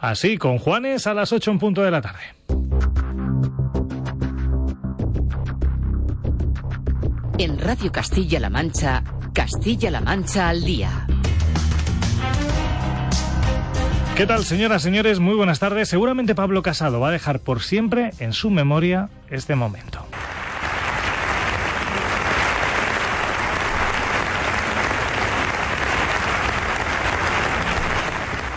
Así, con Juanes a las 8 en punto de la tarde. En Radio Castilla-La Mancha, Castilla-La Mancha al día. ¿Qué tal, señoras, señores? Muy buenas tardes. Seguramente Pablo Casado va a dejar por siempre en su memoria este momento.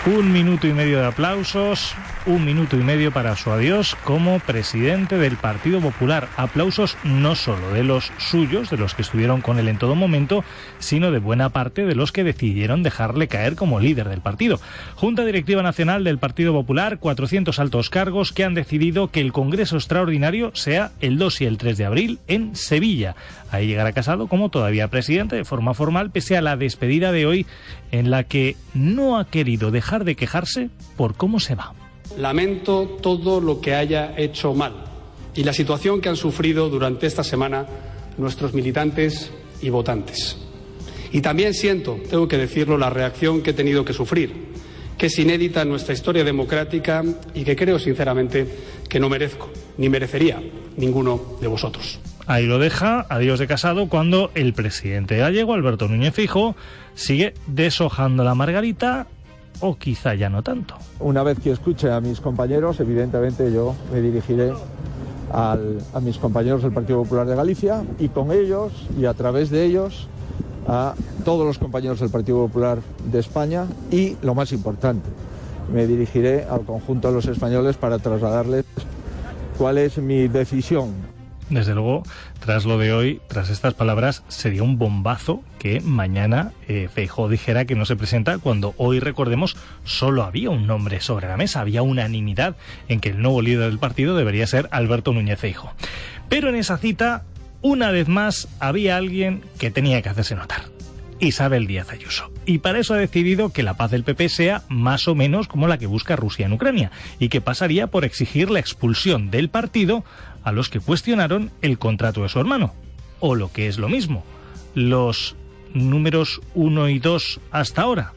Un minuto y medio de aplausos, un minuto y medio para su adiós como presidente del Partido Popular. Aplausos no solo de los suyos, de los que estuvieron con él en todo momento, sino de buena parte de los que decidieron dejarle caer como líder del partido. Junta Directiva Nacional del Partido Popular, 400 altos cargos que han decidido que el Congreso Extraordinario sea el 2 y el 3 de abril en Sevilla. Ahí llegará Casado como todavía presidente de forma formal, pese a la despedida de hoy en la que no ha querido dejar de quejarse por cómo se va. Lamento todo lo que haya hecho mal y la situación que han sufrido durante esta semana nuestros militantes y votantes. Y también siento, tengo que decirlo, la reacción que he tenido que sufrir, que es inédita en nuestra historia democrática y que creo sinceramente que no merezco, ni merecería ninguno de vosotros. Ahí lo deja, adiós de casado, cuando el presidente gallego, Alberto Núñez Fijo, sigue deshojando la margarita o quizá ya no tanto. Una vez que escuche a mis compañeros, evidentemente yo me dirigiré a mis compañeros del Partido Popular de Galicia y con ellos y a través de ellos a todos los compañeros del Partido Popular de España y, lo más importante, me dirigiré al conjunto de los españoles para trasladarles cuál es mi decisión desde luego, tras lo de hoy, tras estas palabras, sería un bombazo que mañana eh, Feijó dijera que no se presenta cuando hoy, recordemos, solo había un nombre sobre la mesa, había unanimidad en que el nuevo líder del partido debería ser Alberto Núñez Feijó. Pero en esa cita, una vez más, había alguien que tenía que hacerse notar. Isabel Díaz Ayuso. Y para eso ha decidido que la paz del PP sea más o menos como la que busca Rusia en Ucrania y que pasaría por exigir la expulsión del partido a los que cuestionaron el contrato de su hermano. O lo que es lo mismo, los números 1 y 2 hasta ahora,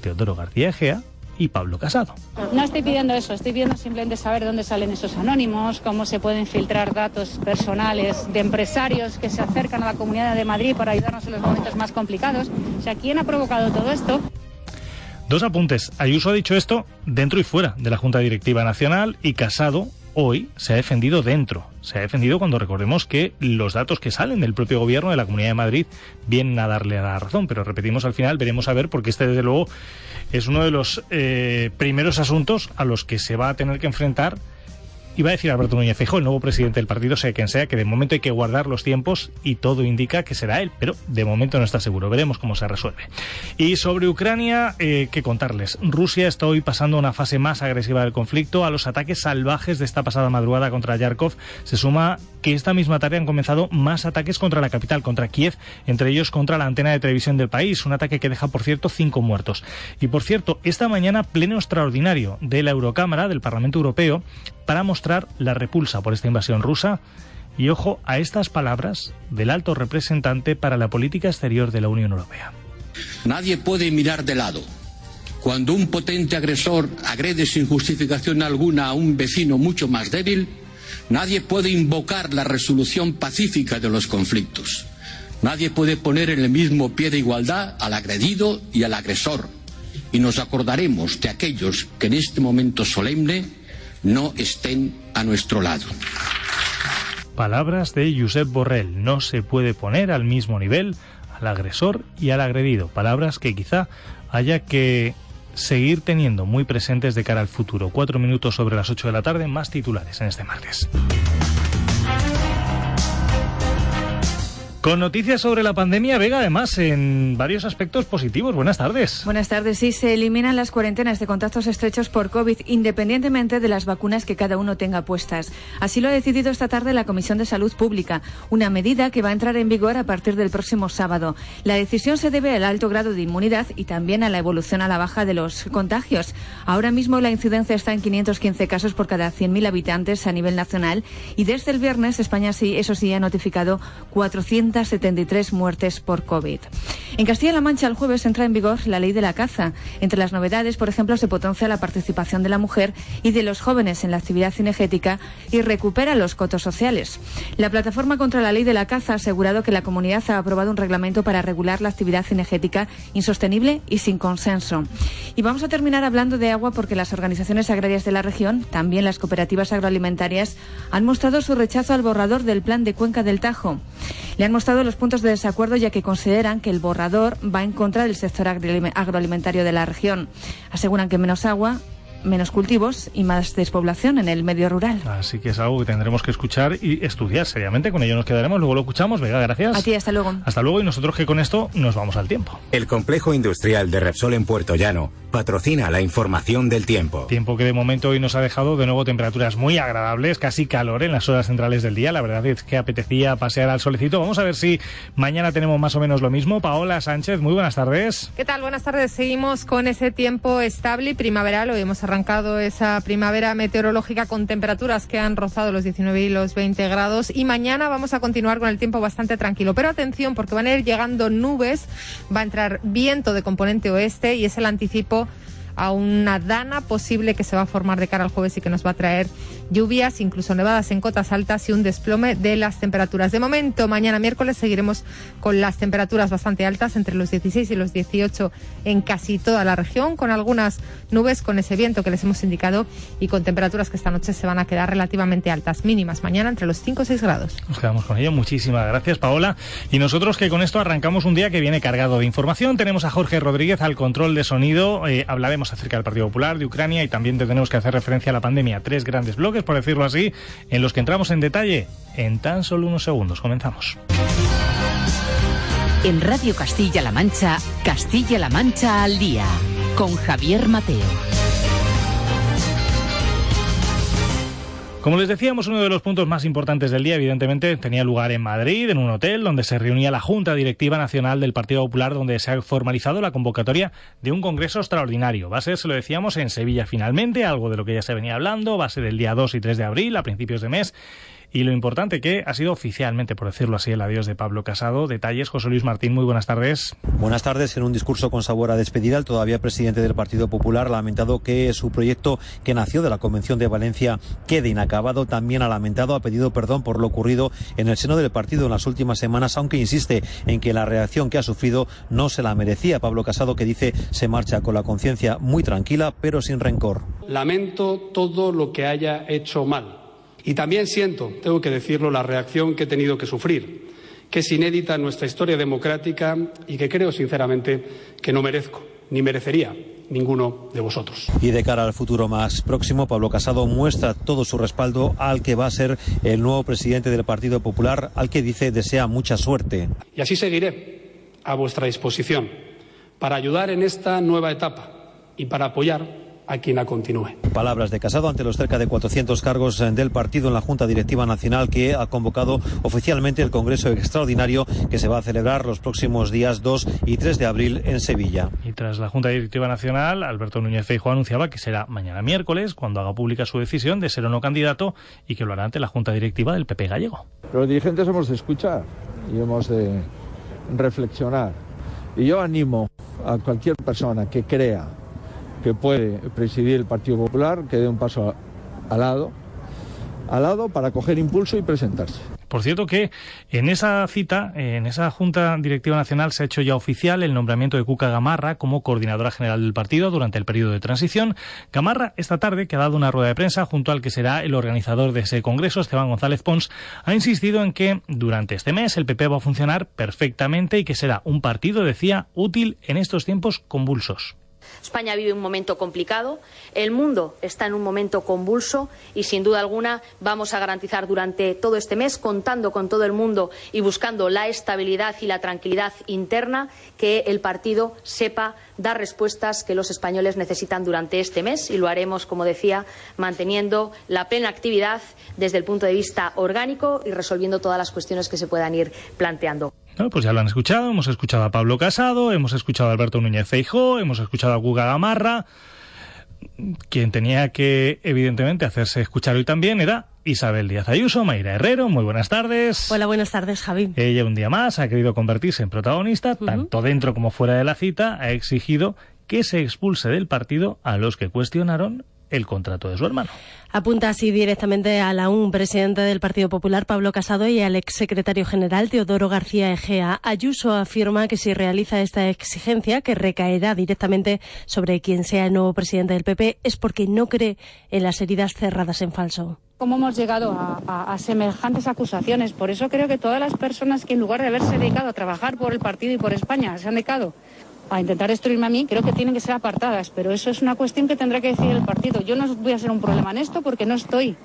Teodoro García Egea y Pablo Casado. No estoy pidiendo eso, estoy pidiendo simplemente saber dónde salen esos anónimos, cómo se pueden filtrar datos personales de empresarios que se acercan a la Comunidad de Madrid para ayudarnos en los momentos más complicados. O sea, ¿quién ha provocado todo esto? Dos apuntes. Ayuso ha dicho esto dentro y fuera de la Junta Directiva Nacional y Casado hoy se ha defendido dentro. Se ha defendido cuando recordemos que los datos que salen del propio gobierno de la Comunidad de Madrid vienen a darle la razón. Pero repetimos al final, veremos a ver, porque este desde luego es uno de los eh, primeros asuntos a los que se va a tener que enfrentar Iba a decir Alberto Núñez Feijóo, el nuevo presidente del partido, sea quien sea, que de momento hay que guardar los tiempos y todo indica que será él, pero de momento no está seguro. Veremos cómo se resuelve. Y sobre Ucrania, eh, ¿qué contarles? Rusia está hoy pasando una fase más agresiva del conflicto. A los ataques salvajes de esta pasada madrugada contra Yarkov se suma que esta misma tarde han comenzado más ataques contra la capital, contra Kiev, entre ellos contra la antena de televisión del país, un ataque que deja, por cierto, cinco muertos. Y por cierto, esta mañana pleno extraordinario de la Eurocámara, del Parlamento Europeo, para mostrar la repulsa por esta invasión rusa y ojo a estas palabras del alto representante para la política exterior de la Unión Europea. Nadie puede mirar de lado. Cuando un potente agresor agrede sin justificación alguna a un vecino mucho más débil, nadie puede invocar la resolución pacífica de los conflictos. Nadie puede poner en el mismo pie de igualdad al agredido y al agresor. Y nos acordaremos de aquellos que en este momento solemne no estén a nuestro lado. Palabras de Josep Borrell. No se puede poner al mismo nivel al agresor y al agredido. Palabras que quizá haya que seguir teniendo muy presentes de cara al futuro. Cuatro minutos sobre las ocho de la tarde, más titulares en este martes. Con noticias sobre la pandemia, Vega, además, en varios aspectos positivos. Buenas tardes. Buenas tardes. Sí, se eliminan las cuarentenas de contactos estrechos por COVID, independientemente de las vacunas que cada uno tenga puestas. Así lo ha decidido esta tarde la Comisión de Salud Pública, una medida que va a entrar en vigor a partir del próximo sábado. La decisión se debe al alto grado de inmunidad y también a la evolución a la baja de los contagios. Ahora mismo la incidencia está en 515 casos por cada 100.000 habitantes a nivel nacional y desde el viernes España sí, eso sí, ha notificado 400 273 muertes por COVID. En Castilla-La Mancha el jueves entra en vigor la ley de la caza. Entre las novedades, por ejemplo, se potencia la participación de la mujer y de los jóvenes en la actividad cinegética y recupera los cotos sociales. La plataforma contra la ley de la caza ha asegurado que la comunidad ha aprobado un reglamento para regular la actividad cinegética insostenible y sin consenso. Y vamos a terminar hablando de agua porque las organizaciones agrarias de la región, también las cooperativas agroalimentarias, han mostrado su rechazo al borrador del plan de cuenca del Tajo. Le han mostrado los puntos de desacuerdo ya que consideran que el borrador va en contra del sector agroalimentario de la región. Aseguran que menos agua menos cultivos y más despoblación en el medio rural. Así que es algo que tendremos que escuchar y estudiar seriamente. Con ello nos quedaremos, luego lo escuchamos. Venga, gracias. A ti, hasta luego. Hasta luego y nosotros que con esto nos vamos al tiempo. El complejo industrial de Repsol en Puerto Llano patrocina la información del tiempo. Tiempo que de momento hoy nos ha dejado de nuevo temperaturas muy agradables, casi calor en las horas centrales del día. La verdad es que apetecía pasear al solecito. Vamos a ver si mañana tenemos más o menos lo mismo. Paola Sánchez, muy buenas tardes. ¿Qué tal? Buenas tardes. Seguimos con ese tiempo estable y primaveral. Hoy hemos arrancado esa primavera meteorológica con temperaturas que han rozado los 19 y los 20 grados. Y mañana vamos a continuar con el tiempo bastante tranquilo. Pero atención, porque van a ir llegando nubes, va a entrar viento de componente oeste y es el anticipo a una dana posible que se va a formar de cara al jueves y que nos va a traer lluvias, incluso nevadas en cotas altas y un desplome de las temperaturas. De momento, mañana miércoles seguiremos con las temperaturas bastante altas, entre los 16 y los 18 en casi toda la región, con algunas nubes con ese viento que les hemos indicado y con temperaturas que esta noche se van a quedar relativamente altas, mínimas mañana entre los 5 y 6 grados. Nos quedamos con ello. Muchísimas gracias, Paola. Y nosotros que con esto arrancamos un día que viene cargado de información. Tenemos a Jorge Rodríguez al control de sonido. Eh, hablaremos acerca del Partido Popular, de Ucrania y también tenemos que hacer referencia a la pandemia. Tres grandes bloques, por decirlo así, en los que entramos en detalle en tan solo unos segundos. Comenzamos. En Radio Castilla-La Mancha, Castilla-La Mancha al día, con Javier Mateo. Como les decíamos, uno de los puntos más importantes del día, evidentemente, tenía lugar en Madrid, en un hotel donde se reunía la Junta Directiva Nacional del Partido Popular, donde se ha formalizado la convocatoria de un congreso extraordinario. Va a ser, se lo decíamos, en Sevilla finalmente, algo de lo que ya se venía hablando, va a ser el día 2 y 3 de abril, a principios de mes. Y lo importante que ha sido oficialmente, por decirlo así, el adiós de Pablo Casado. Detalles, José Luis Martín, muy buenas tardes. Buenas tardes. En un discurso con sabor a despedida, el todavía presidente del Partido Popular ha lamentado que su proyecto que nació de la Convención de Valencia quede inacabado. También ha lamentado, ha pedido perdón por lo ocurrido en el seno del partido en las últimas semanas, aunque insiste en que la reacción que ha sufrido no se la merecía. Pablo Casado, que dice se marcha con la conciencia muy tranquila, pero sin rencor. Lamento todo lo que haya hecho mal y también siento, tengo que decirlo, la reacción que he tenido que sufrir, que es inédita en nuestra historia democrática y que creo sinceramente que no merezco, ni merecería ninguno de vosotros. Y de cara al futuro más próximo, Pablo Casado muestra todo su respaldo al que va a ser el nuevo presidente del Partido Popular, al que dice desea mucha suerte. Y así seguiré a vuestra disposición para ayudar en esta nueva etapa y para apoyar a quien la continúe. Palabras de Casado ante los cerca de 400 cargos del partido en la Junta Directiva Nacional que ha convocado oficialmente el Congreso Extraordinario que se va a celebrar los próximos días 2 y 3 de abril en Sevilla. Y tras la Junta Directiva Nacional, Alberto Núñez Feijóo anunciaba que será mañana miércoles cuando haga pública su decisión de ser o no candidato y que lo hará ante la Junta Directiva del PP gallego. Los dirigentes hemos de escuchar y hemos de reflexionar. Y yo animo a cualquier persona que crea que puede presidir el Partido Popular, que dé un paso al lado, al lado para coger impulso y presentarse. Por cierto que en esa cita, en esa Junta Directiva Nacional, se ha hecho ya oficial el nombramiento de Cuca Gamarra como coordinadora general del partido durante el periodo de transición. Gamarra, esta tarde, que ha dado una rueda de prensa junto al que será el organizador de ese congreso, Esteban González Pons, ha insistido en que durante este mes el PP va a funcionar perfectamente y que será un partido, decía, útil en estos tiempos convulsos. España vive un momento complicado, el mundo está en un momento convulso y, sin duda alguna, vamos a garantizar durante todo este mes, contando con todo el mundo y buscando la estabilidad y la tranquilidad interna, que el partido sepa dar respuestas que los españoles necesitan durante este mes y lo haremos, como decía, manteniendo la plena actividad desde el punto de vista orgánico y resolviendo todas las cuestiones que se puedan ir planteando pues ya lo han escuchado, hemos escuchado a Pablo Casado, hemos escuchado a Alberto Núñez Feijó, hemos escuchado a Guga Gamarra. Quien tenía que, evidentemente, hacerse escuchar hoy también era Isabel Díaz Ayuso, Mayra Herrero, muy buenas tardes. Hola, buenas tardes, Javi. Ella un día más ha querido convertirse en protagonista, tanto dentro como fuera de la cita, ha exigido que se expulse del partido a los que cuestionaron el contrato de su hermano. Apunta así directamente a la un presidente del Partido Popular, Pablo Casado, y al exsecretario general, Teodoro García Egea. Ayuso afirma que si realiza esta exigencia, que recaerá directamente sobre quien sea el nuevo presidente del PP, es porque no cree en las heridas cerradas en falso. ¿Cómo hemos llegado a, a, semejantes acusaciones? Por eso creo que todas las personas que en lugar de haberse dedicado a trabajar por el partido y por España se han dedicado a intentar destruirme a mí, creo que tienen que ser apartadas, pero eso es una cuestión que tendrá que decidir el partido. Yo no voy a ser un problema en esto porque no estoy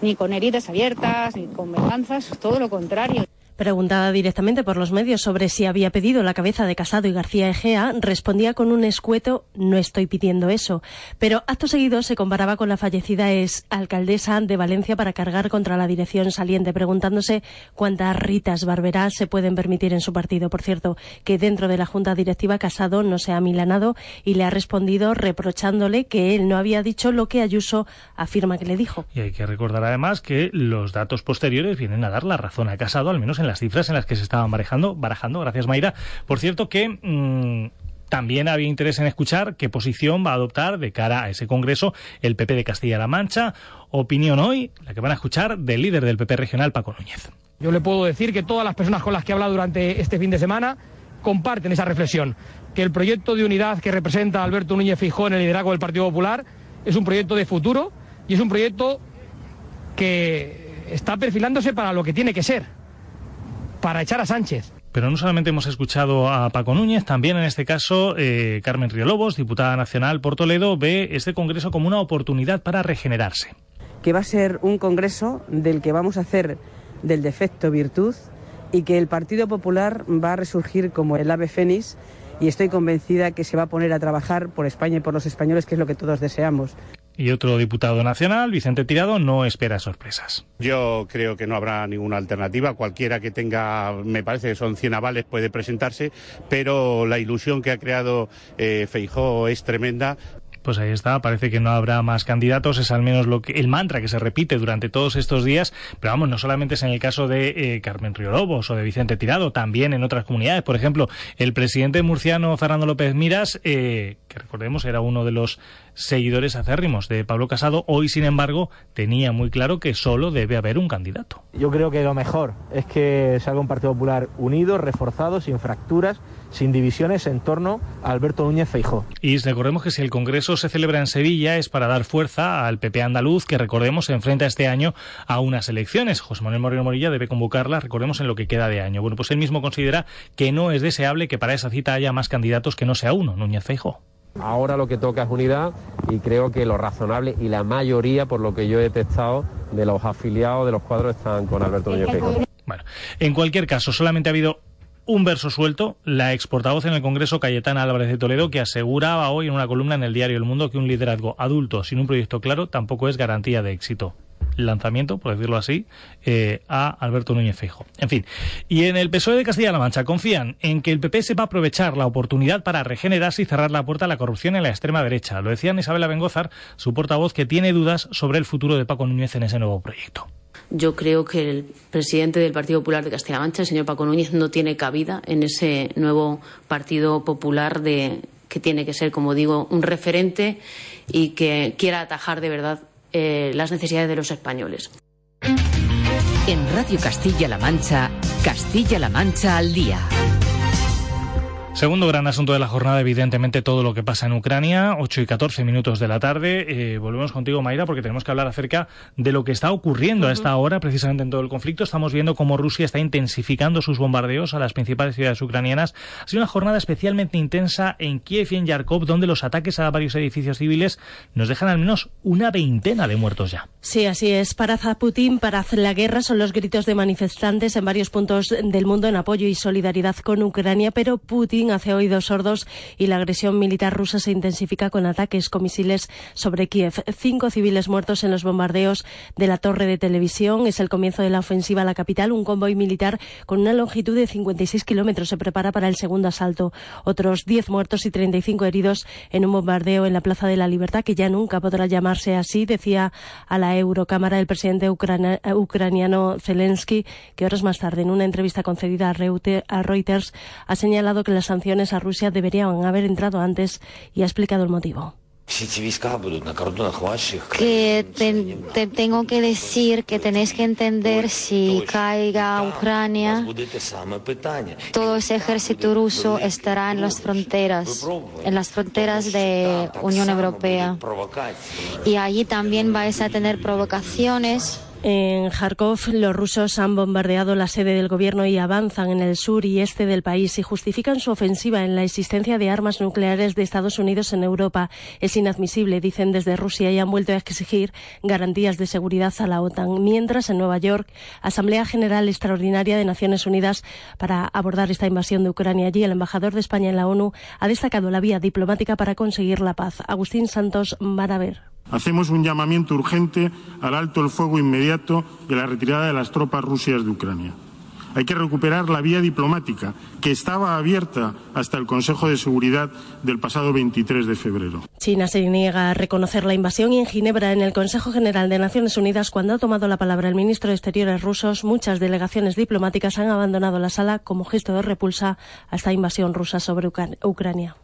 ni con heridas abiertas, ni con venganzas, todo lo contrario. Preguntada directamente por los medios sobre si había pedido la cabeza de Casado y García Egea, respondía con un escueto no estoy pidiendo eso. Pero acto seguido se comparaba con la fallecida ex alcaldesa de Valencia para cargar contra la dirección saliente, preguntándose cuántas ritas barberas se pueden permitir en su partido. Por cierto, que dentro de la Junta Directiva Casado no se ha milanado y le ha respondido reprochándole que él no había dicho lo que Ayuso afirma que le dijo. Y hay que recordar además que los datos posteriores vienen a dar la razón a Casado, al menos en la las cifras en las que se estaban barajando, barajando gracias Mayra. Por cierto que mm, también había interés en escuchar qué posición va a adoptar de cara a ese Congreso el PP de Castilla-La Mancha. Opinión hoy, la que van a escuchar del líder del PP regional, Paco Núñez. Yo le puedo decir que todas las personas con las que he hablado durante este fin de semana comparten esa reflexión, que el proyecto de unidad que representa Alberto Núñez Fijó en el liderazgo del Partido Popular es un proyecto de futuro y es un proyecto que está perfilándose para lo que tiene que ser, para echar a Sánchez. Pero no solamente hemos escuchado a Paco Núñez, también en este caso eh, Carmen Riolobos, diputada nacional por Toledo, ve este Congreso como una oportunidad para regenerarse. Que va a ser un Congreso del que vamos a hacer del defecto virtud y que el Partido Popular va a resurgir como el ave fénix y estoy convencida que se va a poner a trabajar por España y por los españoles, que es lo que todos deseamos. Y otro diputado nacional, Vicente Tirado, no espera sorpresas. Yo creo que no habrá ninguna alternativa. Cualquiera que tenga, me parece que son 100 avales, puede presentarse, pero la ilusión que ha creado eh, Feijó es tremenda. Pues ahí está, parece que no habrá más candidatos, es al menos lo que el mantra que se repite durante todos estos días, pero vamos, no solamente es en el caso de eh, Carmen Riolobos o de Vicente Tirado, también en otras comunidades, por ejemplo, el presidente murciano Fernando López Miras, eh, que recordemos era uno de los seguidores acérrimos de Pablo Casado, hoy sin embargo tenía muy claro que solo debe haber un candidato. Yo creo que lo mejor es que salga un Partido Popular unido, reforzado, sin fracturas, sin divisiones en torno a Alberto Núñez Feijó. Y recordemos que si el Congreso se celebra en Sevilla es para dar fuerza al PP andaluz que recordemos se enfrenta este año a unas elecciones. José Manuel Moreno Morilla debe convocarlas, recordemos en lo que queda de año. Bueno, pues él mismo considera que no es deseable que para esa cita haya más candidatos que no sea uno, Núñez Feijó. Ahora lo que toca es unidad y creo que lo razonable y la mayoría, por lo que yo he detectado, de los afiliados de los cuadros están con Alberto Núñez Bueno, en cualquier caso, solamente ha habido un verso suelto, la ex portavoz en el Congreso Cayetana Álvarez de Toledo, que aseguraba hoy en una columna en el diario El Mundo que un liderazgo adulto sin un proyecto claro tampoco es garantía de éxito lanzamiento, por decirlo así, eh, a Alberto Núñez Feijo. En fin, y en el PSOE de Castilla-La Mancha confían en que el PP sepa aprovechar la oportunidad para regenerarse y cerrar la puerta a la corrupción en la extrema derecha. Lo decía Isabela Bengozar, su portavoz, que tiene dudas sobre el futuro de Paco Núñez en ese nuevo proyecto. Yo creo que el presidente del Partido Popular de Castilla-La Mancha, el señor Paco Núñez, no tiene cabida en ese nuevo Partido Popular de que tiene que ser, como digo, un referente y que quiera atajar de verdad eh, las necesidades de los españoles. En Radio Castilla-La Mancha, Castilla-La Mancha al día. Segundo gran asunto de la jornada, evidentemente todo lo que pasa en Ucrania, 8 y 14 minutos de la tarde. Eh, volvemos contigo, Mayra, porque tenemos que hablar acerca de lo que está ocurriendo a esta hora, precisamente en todo el conflicto. Estamos viendo cómo Rusia está intensificando sus bombardeos a las principales ciudades ucranianas. Ha sido una jornada especialmente intensa en Kiev y en Yarkov, donde los ataques a varios edificios civiles nos dejan al menos una veintena de muertos ya. Sí, así es. Para Putin, para la guerra son los gritos de manifestantes en varios puntos del mundo en apoyo y solidaridad con Ucrania, pero Putin Putin hace oídos sordos y la agresión militar rusa se intensifica con ataques con misiles sobre Kiev. Cinco civiles muertos en los bombardeos de la torre de televisión. Es el comienzo de la ofensiva a la capital. Un convoy militar con una longitud de 56 kilómetros se prepara para el segundo asalto. Otros 10 muertos y 35 heridos en un bombardeo en la Plaza de la Libertad, que ya nunca podrá llamarse así, decía a la Eurocámara el presidente ucraniano Zelensky, que horas más tarde, en una entrevista concedida a Reuters, ha señalado que las sanciones a Rusia deberían haber entrado antes y ha explicado el motivo. Que te, tengo que decir que tenéis que entender si caiga Ucrania, todo ese ejército ruso estará en las fronteras, en las fronteras de Unión Europea. Y allí también vais a tener provocaciones en Kharkov, los rusos han bombardeado la sede del gobierno y avanzan en el sur y este del país y justifican su ofensiva en la existencia de armas nucleares de Estados Unidos en Europa. Es inadmisible, dicen desde Rusia, y han vuelto a exigir garantías de seguridad a la OTAN. Mientras, en Nueva York, Asamblea General Extraordinaria de Naciones Unidas para abordar esta invasión de Ucrania. Allí, el embajador de España en la ONU ha destacado la vía diplomática para conseguir la paz. Agustín Santos Maraver. Hacemos un llamamiento urgente al alto el fuego inmediato y a la retirada de las tropas rusas de Ucrania. Hay que recuperar la vía diplomática, que estaba abierta hasta el Consejo de Seguridad del pasado 23 de febrero. China se niega a reconocer la invasión y en Ginebra, en el Consejo General de Naciones Unidas, cuando ha tomado la palabra el ministro de Exteriores ruso, muchas delegaciones diplomáticas han abandonado la sala como gesto de repulsa a esta invasión rusa sobre Ucrania.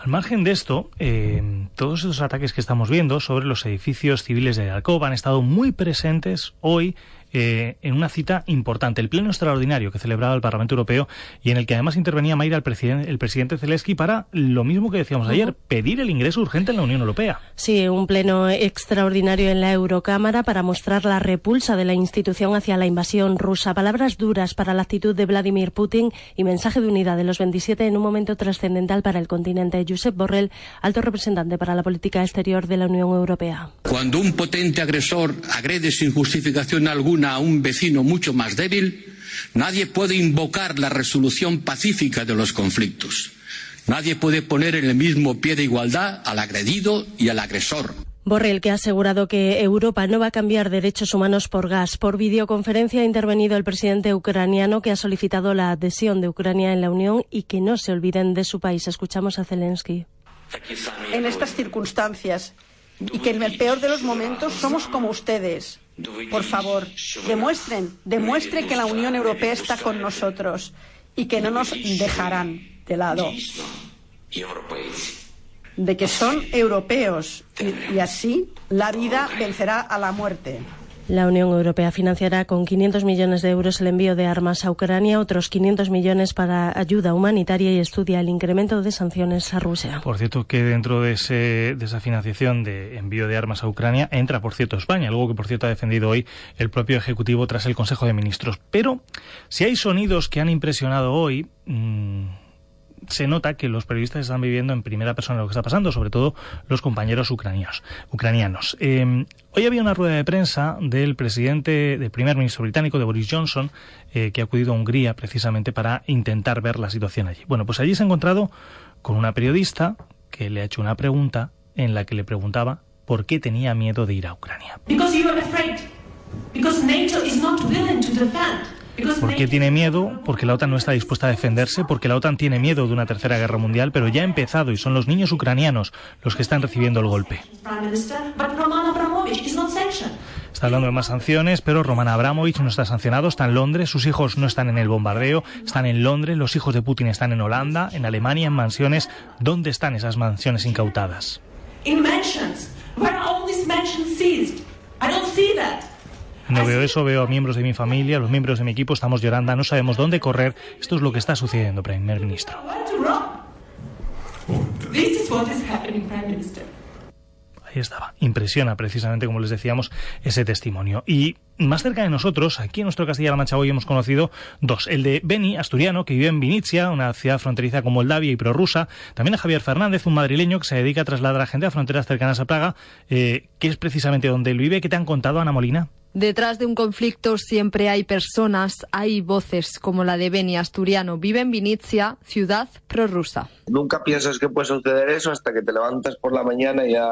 Al margen de esto, eh, todos esos ataques que estamos viendo sobre los edificios civiles de Alcoba han estado muy presentes hoy eh, en una cita importante, el pleno extraordinario que celebraba el Parlamento Europeo y en el que además intervenía Mayra el, presidente, el presidente Zelensky para lo mismo que decíamos ayer, pedir el ingreso urgente en la Unión Europea. Sí, un pleno extraordinario en la Eurocámara para mostrar la repulsa de la institución hacia la invasión rusa. Palabras duras para la actitud de Vladimir Putin y mensaje de unidad de los 27 en un momento trascendental para el continente. Josep Borrell, alto representante para la política exterior de la Unión Europea. Cuando un potente agresor agrede sin justificación alguna a un vecino mucho más débil, nadie puede invocar la resolución pacífica de los conflictos. Nadie puede poner en el mismo pie de igualdad al agredido y al agresor. Borrell, que ha asegurado que Europa no va a cambiar derechos humanos por gas. Por videoconferencia ha intervenido el presidente ucraniano que ha solicitado la adhesión de Ucrania en la Unión y que no se olviden de su país. Escuchamos a Zelensky. En estas circunstancias y que en el peor de los momentos somos como ustedes, por favor, demuestren, demuestren que la Unión Europea está con nosotros y que no nos dejarán de lado. De que son europeos y, y así la vida vencerá a la muerte. La Unión Europea financiará con 500 millones de euros el envío de armas a Ucrania, otros 500 millones para ayuda humanitaria y estudia el incremento de sanciones a Rusia. Por cierto, que dentro de, ese, de esa financiación de envío de armas a Ucrania entra, por cierto, España, algo que, por cierto, ha defendido hoy el propio Ejecutivo tras el Consejo de Ministros. Pero si hay sonidos que han impresionado hoy... Mmm, se nota que los periodistas están viviendo en primera persona lo que está pasando, sobre todo los compañeros ucranianos. ucranianos. Eh, hoy había una rueda de prensa del presidente, del primer ministro británico, de Boris Johnson, eh, que ha acudido a Hungría precisamente para intentar ver la situación allí. Bueno, pues allí se ha encontrado con una periodista que le ha hecho una pregunta en la que le preguntaba por qué tenía miedo de ir a Ucrania. ¿Por qué tiene miedo? Porque la OTAN no está dispuesta a defenderse, porque la OTAN tiene miedo de una tercera guerra mundial, pero ya ha empezado y son los niños ucranianos los que están recibiendo el golpe. Está hablando de más sanciones, pero Roman Abramovich no está sancionado, está en Londres, sus hijos no están en el bombardeo, están en Londres, los hijos de Putin están en Holanda, en Alemania, en mansiones. ¿Dónde están esas mansiones incautadas? No veo eso, veo a miembros de mi familia, los miembros de mi equipo, estamos llorando, no sabemos dónde correr. Esto es lo que está sucediendo, primer ministro. Ahí estaba. Impresiona precisamente, como les decíamos, ese testimonio. Y más cerca de nosotros, aquí en nuestro Castilla-La Mancha hoy hemos conocido dos. El de Beni, asturiano, que vive en Vinicia, una ciudad fronteriza con Moldavia y prorrusa. También a Javier Fernández, un madrileño que se dedica a trasladar a gente a fronteras cercanas a Praga, eh, que es precisamente donde él vive. ¿Qué te han contado, Ana Molina? Detrás de un conflicto siempre hay personas, hay voces como la de Beni Asturiano. Vive en Vinicia, ciudad prorrusa. Nunca piensas que puede suceder eso hasta que te levantas por la mañana y ya,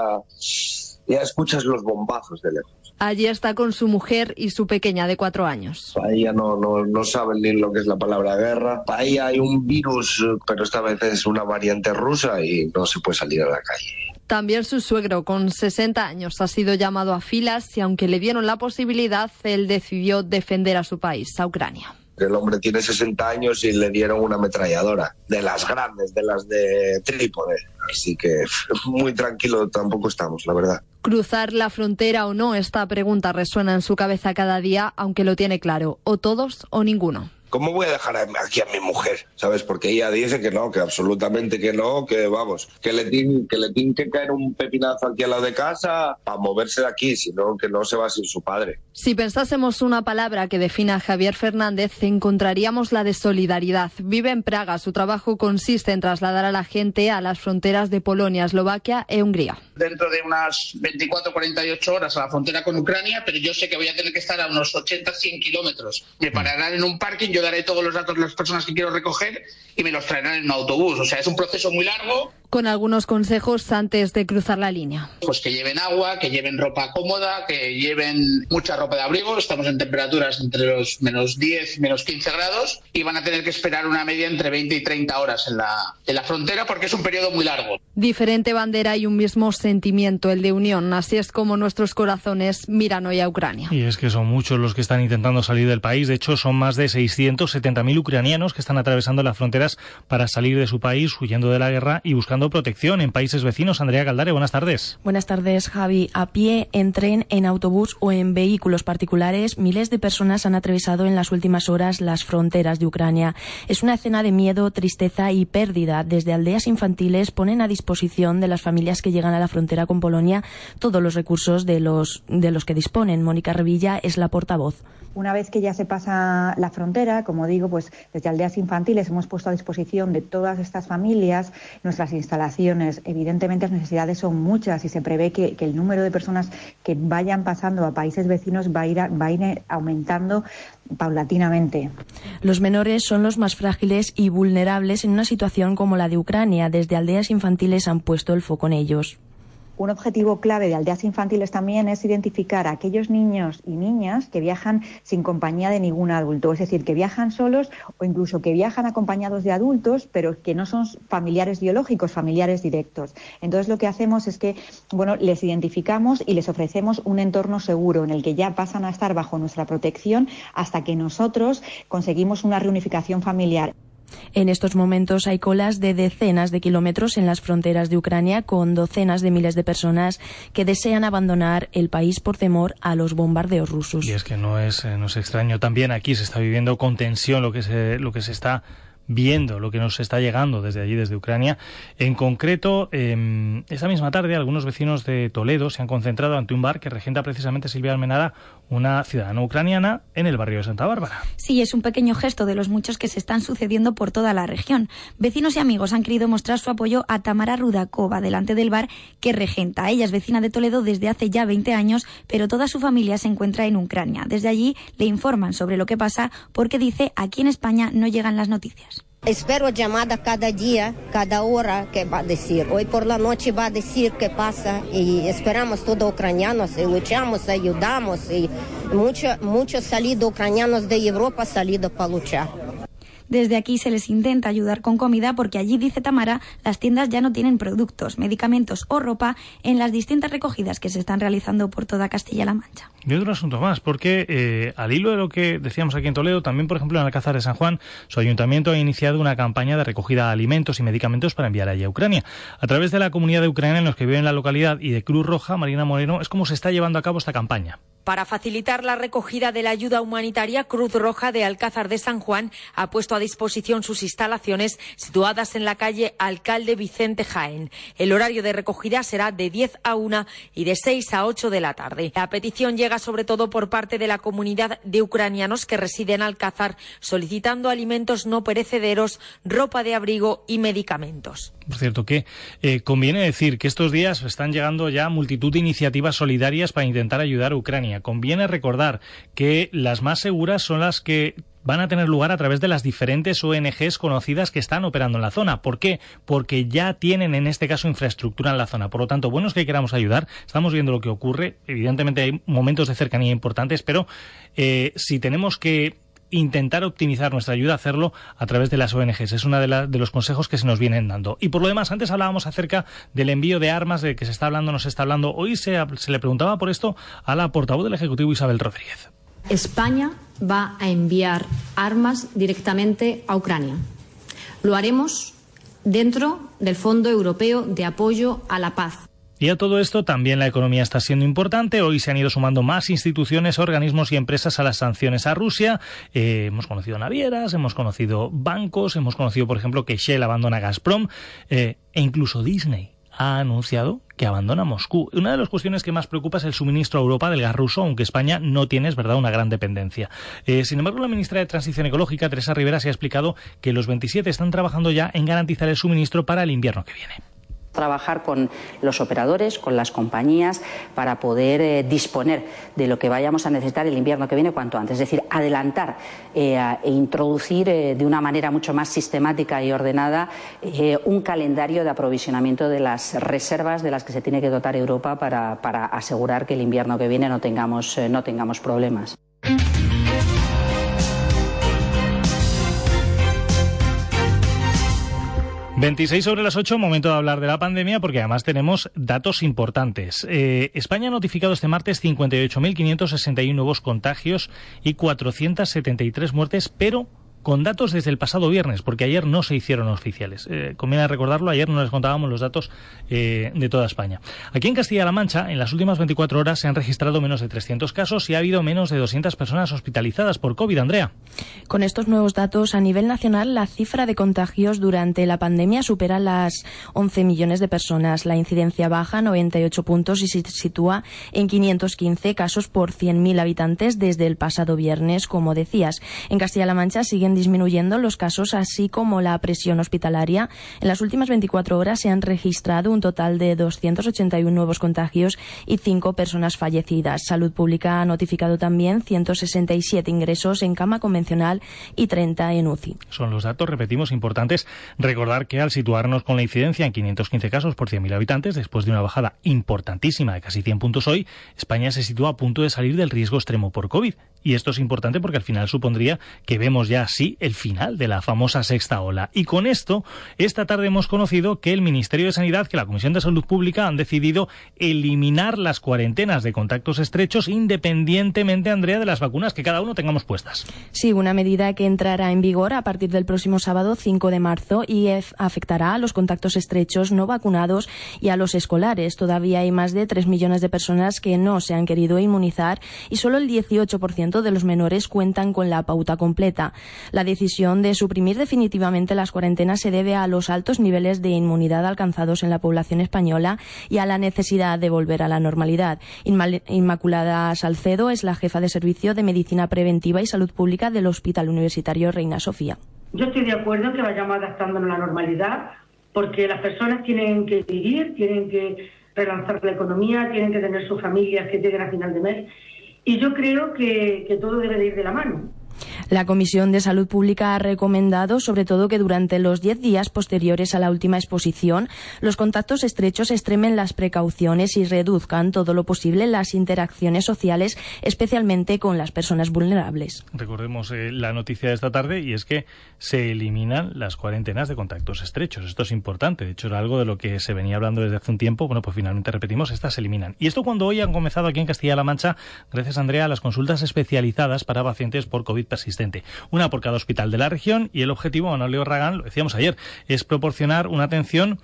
ya escuchas los bombazos de lejos. Allí está con su mujer y su pequeña de cuatro años. Para ella no, no, no saben ni lo que es la palabra guerra. Ella hay un virus, pero esta vez es una variante rusa y no se puede salir a la calle. También su suegro, con 60 años, ha sido llamado a filas y aunque le dieron la posibilidad, él decidió defender a su país, a Ucrania. El hombre tiene 60 años y le dieron una ametralladora, de las grandes, de las de trípode. Así que muy tranquilo tampoco estamos, la verdad. Cruzar la frontera o no, esta pregunta resuena en su cabeza cada día, aunque lo tiene claro, o todos o ninguno. ¿Cómo voy a dejar aquí a mi mujer? ¿Sabes? Porque ella dice que no, que absolutamente que no, que vamos, que le tiene que, caer un pepinazo aquí al lado de casa para moverse de aquí, sino que no se va sin su padre. Si pensásemos una palabra que defina a Javier Fernández, encontraríamos la de solidaridad. Vive en Praga. Su trabajo consiste en trasladar a la gente a las fronteras de Polonia, Eslovaquia e Hungría. Dentro de unas 24 48 horas a la frontera con Ucrania, pero yo sé que voy a tener que estar a unos 80 100 kilómetros. Me pararán en un parking, yo daré todos los datos de las personas que quiero recoger y me los traerán en un autobús. O sea, es un proceso muy largo. Con algunos consejos antes de cruzar la línea. Pues que lleven agua, que lleven ropa cómoda, que lleven mucha ropa de abrigo. Estamos en temperaturas entre los menos 10 y menos 15 grados y van a tener que esperar una media entre 20 y 30 horas en la, en la frontera porque es un periodo muy largo. Diferente bandera y un mismo sentimiento, el de unión. Así es como nuestros corazones miran hoy a Ucrania. Y es que son muchos los que están intentando salir del país. De hecho, son más de 670.000 ucranianos que están atravesando las fronteras para salir de su país, huyendo de la guerra y buscando protección en países vecinos. Andrea Caldare, buenas tardes. Buenas tardes, Javi. A pie, en tren, en autobús o en vehículos particulares, miles de personas han atravesado en las últimas horas las fronteras de Ucrania. Es una escena de miedo, tristeza y pérdida. Desde aldeas infantiles ponen a disposición de las familias que llegan a la frontera con Polonia todos los recursos de los, de los que disponen. Mónica Revilla es la portavoz. Una vez que ya se pasa la frontera, como digo, pues desde aldeas infantiles hemos puesto a disposición de todas estas familias nuestras instalaciones. Evidentemente las necesidades son muchas y se prevé que, el número de personas que vayan pasando a países vecinos va a ir, va a ir aumentando paulatinamente. Los menores son los más frágiles y vulnerables en una situación como la de Ucrania. Desde aldeas infantiles han puesto el foco en ellos. Un objetivo clave de aldeas infantiles también es identificar a aquellos niños y niñas que viajan sin compañía de ningún adulto, es decir, que viajan solos o incluso que viajan acompañados de adultos, pero que no son familiares biológicos, familiares directos. Entonces lo que hacemos es que, bueno, les identificamos y les ofrecemos un entorno seguro en el que ya pasan a estar bajo nuestra protección hasta que nosotros conseguimos una reunificación familiar. En estos momentos hay colas de decenas de kilómetros en las fronteras de Ucrania con docenas de miles de personas que desean abandonar el país por temor a los bombardeos rusos. Y es que no es, es extraño. También aquí se está viviendo con tensión lo que se, lo que se está viendo lo que nos está llegando desde allí, desde Ucrania. En concreto, eh, esta misma tarde algunos vecinos de Toledo se han concentrado ante un bar que regenta precisamente Silvia Almenada, una ciudadana ucraniana, en el barrio de Santa Bárbara. Sí, es un pequeño gesto de los muchos que se están sucediendo por toda la región. Vecinos y amigos han querido mostrar su apoyo a Tamara Rudakova delante del bar que regenta. Ella es vecina de Toledo desde hace ya 20 años, pero toda su familia se encuentra en Ucrania. Desde allí le informan sobre lo que pasa porque dice aquí en España no llegan las noticias. Espero llamada cada día, cada hora que va a decir. Hoy por la noche va a decir qué pasa y esperamos todos ucranianos y luchamos, ayudamos y muchos mucho salido ucranianos de Europa salido para luchar. Desde aquí se les intenta ayudar con comida porque allí, dice Tamara, las tiendas ya no tienen productos, medicamentos o ropa en las distintas recogidas que se están realizando por toda Castilla-La Mancha. Y otro asunto más, porque eh, al hilo de lo que decíamos aquí en Toledo, también, por ejemplo, en Alcázar de San Juan, su ayuntamiento ha iniciado una campaña de recogida de alimentos y medicamentos para enviar allí a Ucrania. A través de la comunidad de Ucrania en los que viven en la localidad y de Cruz Roja, Marina Moreno, es como se está llevando a cabo esta campaña. Para facilitar la recogida de la ayuda humanitaria, Cruz Roja de Alcázar de San Juan ha puesto a disposición sus instalaciones situadas en la calle Alcalde Vicente Jaén. El horario de recogida será de 10 a 1 y de 6 a 8 de la tarde. La petición llega sobre todo por parte de la comunidad de ucranianos que residen en Alcázar, solicitando alimentos no perecederos, ropa de abrigo y medicamentos. Por cierto, que eh, conviene decir que estos días están llegando ya multitud de iniciativas solidarias para intentar ayudar a Ucrania. Conviene recordar que las más seguras son las que van a tener lugar a través de las diferentes ONGs conocidas que están operando en la zona. ¿Por qué? Porque ya tienen en este caso infraestructura en la zona. Por lo tanto, bueno es que queramos ayudar. Estamos viendo lo que ocurre. Evidentemente hay momentos de cercanía importantes, pero eh, si tenemos que intentar optimizar nuestra ayuda, hacerlo a través de las ONGs. Es uno de, los consejos que se nos vienen dando. Y por lo demás, antes hablábamos acerca del envío de armas, de que se está hablando, no se está hablando. Hoy se le preguntaba por esto a la portavoz del Ejecutivo, Isabel Rodríguez. España va a enviar armas directamente a Ucrania. Lo haremos dentro del Fondo Europeo de Apoyo a la Paz. Y a todo esto también la economía está siendo importante. Hoy se han ido sumando más instituciones, organismos y empresas a las sanciones a Rusia. Eh, hemos conocido navieras, hemos conocido bancos, hemos conocido, por ejemplo, que Shell abandona Gazprom eh, e incluso Disney ha anunciado que abandona Moscú. Una de las cuestiones que más preocupa es el suministro a Europa del gas ruso, aunque España no tiene, es verdad, una gran dependencia. Eh, sin embargo, la ministra de Transición Ecológica, Teresa Rivera, se ha explicado que los 27 están trabajando ya en garantizar el suministro para el invierno que viene trabajar con los operadores, con las compañías, para poder eh, disponer de lo que vayamos a necesitar el invierno que viene cuanto antes. Es decir, adelantar eh, e introducir eh, de una manera mucho más sistemática y ordenada un calendario de aprovisionamiento de las reservas de las que se tiene que dotar Europa para, para asegurar que el invierno que viene no tengamos, no tengamos problemas. 26 sobre las 8, momento de hablar de la pandemia porque además tenemos datos importantes. Eh, España ha notificado este martes 58.561 nuevos contagios y 473 muertes, pero con datos desde el pasado viernes, porque ayer no se hicieron oficiales. Eh, conviene recordarlo, ayer no les contábamos los datos eh, de toda España. Aquí en Castilla-La Mancha, en las últimas 24 horas se han registrado menos de 300 casos y ha habido menos de 200 personas hospitalizadas por COVID. Andrea. Con estos nuevos datos, a nivel nacional, la cifra de contagios durante la pandemia supera las 11 millones de personas. La incidencia baja 98 puntos y se sitúa en 515 casos por 100.000 habitantes desde el pasado viernes, como decías. En Castilla-La Mancha siguen disminuyendo los casos, así como la presión hospitalaria. En las últimas 24 horas se han registrado un total de 281 nuevos contagios y 5 personas fallecidas. Salud Pública ha notificado también 167 ingresos en cama convencional y 30 en UCI. Son los datos, repetimos, importantes. Recordar que al situarnos con la incidencia en 515 casos por 100.000 habitantes, después de una bajada importantísima de casi 100 puntos hoy, España se sitúa a punto de salir del riesgo extremo por COVID. Y esto es importante porque al final supondría que vemos ya así el final de la famosa sexta ola. Y con esto, esta tarde hemos conocido que el Ministerio de Sanidad, que la Comisión de Salud Pública han decidido eliminar las cuarentenas de contactos estrechos independientemente, Andrea, de las vacunas que cada uno tengamos puestas. Sí, una medida que entrará en vigor a partir del próximo sábado 5 de marzo y afectará a los contactos estrechos no vacunados y a los escolares. Todavía hay más de 3 millones de personas que no se han querido inmunizar y solo el 18% de los menores cuentan con la pauta completa. La decisión de suprimir definitivamente las cuarentenas se debe a los altos niveles de inmunidad alcanzados en la población española y a la necesidad de volver a la normalidad. Inmaculada Salcedo es la jefa de Servicio de Medicina Preventiva y Salud Pública del Hospital Universitario Reina Sofía. Yo estoy de acuerdo que vayamos adaptándonos a la normalidad porque las personas tienen que vivir, tienen que relanzar la economía, tienen que tener sus familias que lleguen a final de mes y yo creo que, todo debe de ir de la mano. La Comisión de Salud Pública ha recomendado, sobre todo, que durante los diez días posteriores a la última exposición, los contactos estrechos extremen las precauciones y reduzcan todo lo posible las interacciones sociales, especialmente con las personas vulnerables. Recordemos eh, la noticia de esta tarde y es que se eliminan las cuarentenas de contactos estrechos. Esto es importante. De hecho, era algo de lo que se venía hablando desde hace un tiempo. Bueno, pues finalmente repetimos, estas se eliminan. Y esto cuando hoy han comenzado aquí en Castilla-La Mancha, gracias Andrea, a las consultas especializadas para pacientes por COVID persistente. Una por cada hospital de la región y el objetivo, Manolio Ragán, lo decíamos ayer, es proporcionar una atención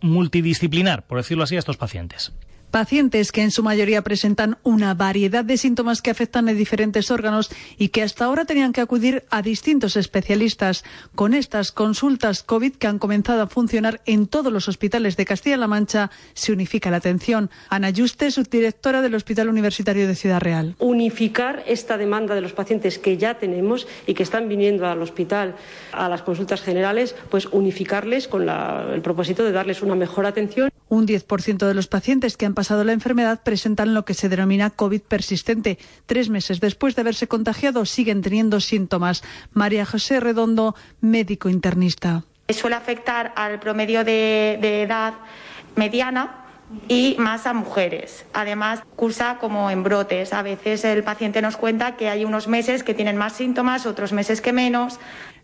multidisciplinar, por decirlo así, a estos pacientes. Pacientes que en su mayoría presentan una variedad de síntomas que afectan a diferentes órganos y que hasta ahora tenían que acudir a distintos especialistas. Con estas consultas COVID que han comenzado a funcionar en todos los hospitales de Castilla-La Mancha, se unifica la atención. Ana Yuste, subdirectora del Hospital Universitario de Ciudad Real. Unificar esta demanda de los pacientes que ya tenemos y que están viniendo al hospital a las consultas generales, pues unificarles con el propósito de darles una mejor atención. Un 10% de los pacientes que han pasado la enfermedad presentan lo que se denomina COVID persistente. Tres meses después de haberse contagiado siguen teniendo síntomas. María José Redondo, médico internista. Suele afectar al promedio de, de edad mediana y más a mujeres. Además, cursa como en brotes. A veces el paciente nos cuenta que hay unos meses que tienen más síntomas, otros meses que menos.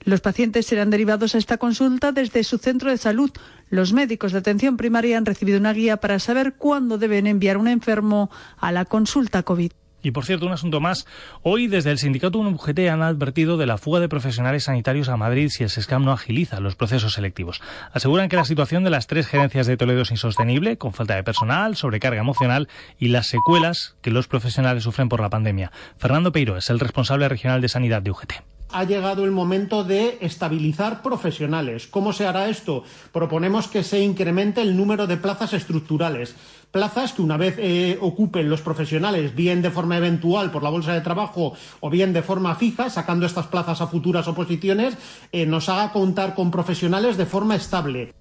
Los pacientes serán derivados a esta consulta desde su centro de salud. Los médicos de atención primaria han recibido una guía para saber cuándo deben enviar un enfermo a la consulta COVID. Y por cierto, un asunto más. Hoy, desde el sindicato UGT han advertido de la fuga de profesionales sanitarios a Madrid si el SESCAM no agiliza los procesos selectivos. Aseguran que la situación de las tres gerencias de Toledo es insostenible, con falta de personal, sobrecarga emocional y las secuelas que los profesionales sufren por la pandemia. Fernando Peiro es el responsable regional de sanidad de UGT ha llegado el momento de estabilizar profesionales. ¿Cómo se hará esto? Proponemos que se incremente el número de plazas estructurales. Plazas que una vez eh, ocupen los profesionales, bien de forma eventual por la bolsa de trabajo o bien de forma fija, sacando estas plazas a futuras oposiciones, eh, nos haga contar con profesionales de forma estable.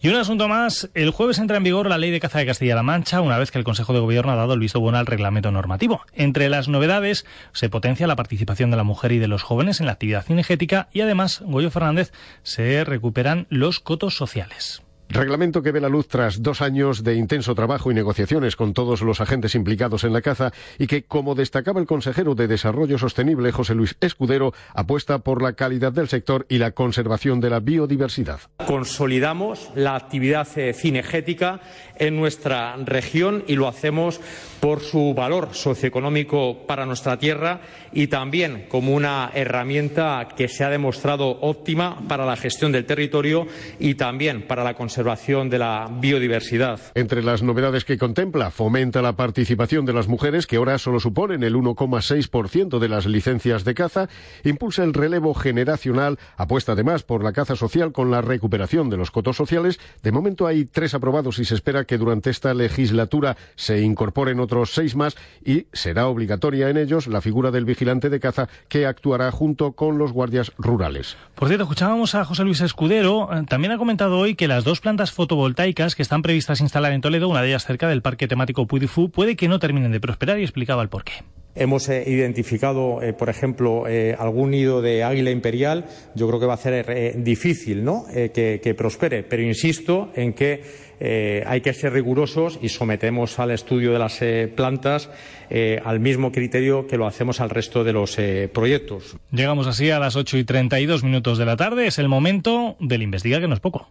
Y un asunto más, el jueves entra en vigor la ley de caza de Castilla-La Mancha, una vez que el Consejo de Gobierno ha dado el visto bueno al reglamento normativo. Entre las novedades se potencia la participación de la mujer y de los jóvenes en la actividad cinegética y además, Goyo Fernández, se recuperan los cotos sociales. Reglamento que ve la luz tras dos años de intenso trabajo y negociaciones con todos los agentes implicados en la caza y que, como destacaba el consejero de Desarrollo Sostenible, José Luis Escudero, apuesta por la calidad del sector y la conservación de la biodiversidad. Consolidamos la actividad eh, cinegética en nuestra región y lo hacemos por su valor socioeconómico para nuestra tierra y también como una herramienta que se ha demostrado óptima para la gestión del territorio y también para la conservación de la biodiversidad. Entre las novedades que contempla, fomenta la participación de las mujeres, que ahora solo suponen el 1,6% de las licencias de caza, impulsa el relevo generacional, apuesta además por la caza social con la recuperación de los cotos sociales. De momento hay tres aprobados y se espera que durante esta legislatura se incorporen otros seis más y será obligatoria en ellos la figura del vigilante de caza que actuará junto con los guardias rurales. Por cierto, escuchábamos a José Luis Escudero. Eh, también ha comentado hoy que las dos plantas fotovoltaicas que están previstas instalar en Toledo, una de ellas cerca del parque temático Pudifú, puede que no terminen de prosperar y explicaba el porqué. Hemos eh, identificado, eh, por ejemplo, algún nido de águila imperial. Yo creo que va a ser difícil ¿no? que prospere, pero insisto en que eh, hay que ser rigurosos y sometemos al estudio de las eh, plantas eh, al mismo criterio que lo hacemos al resto de los proyectos. Llegamos así a las 8 y 32 minutos de la tarde. Es el momento del investigar, que no es poco.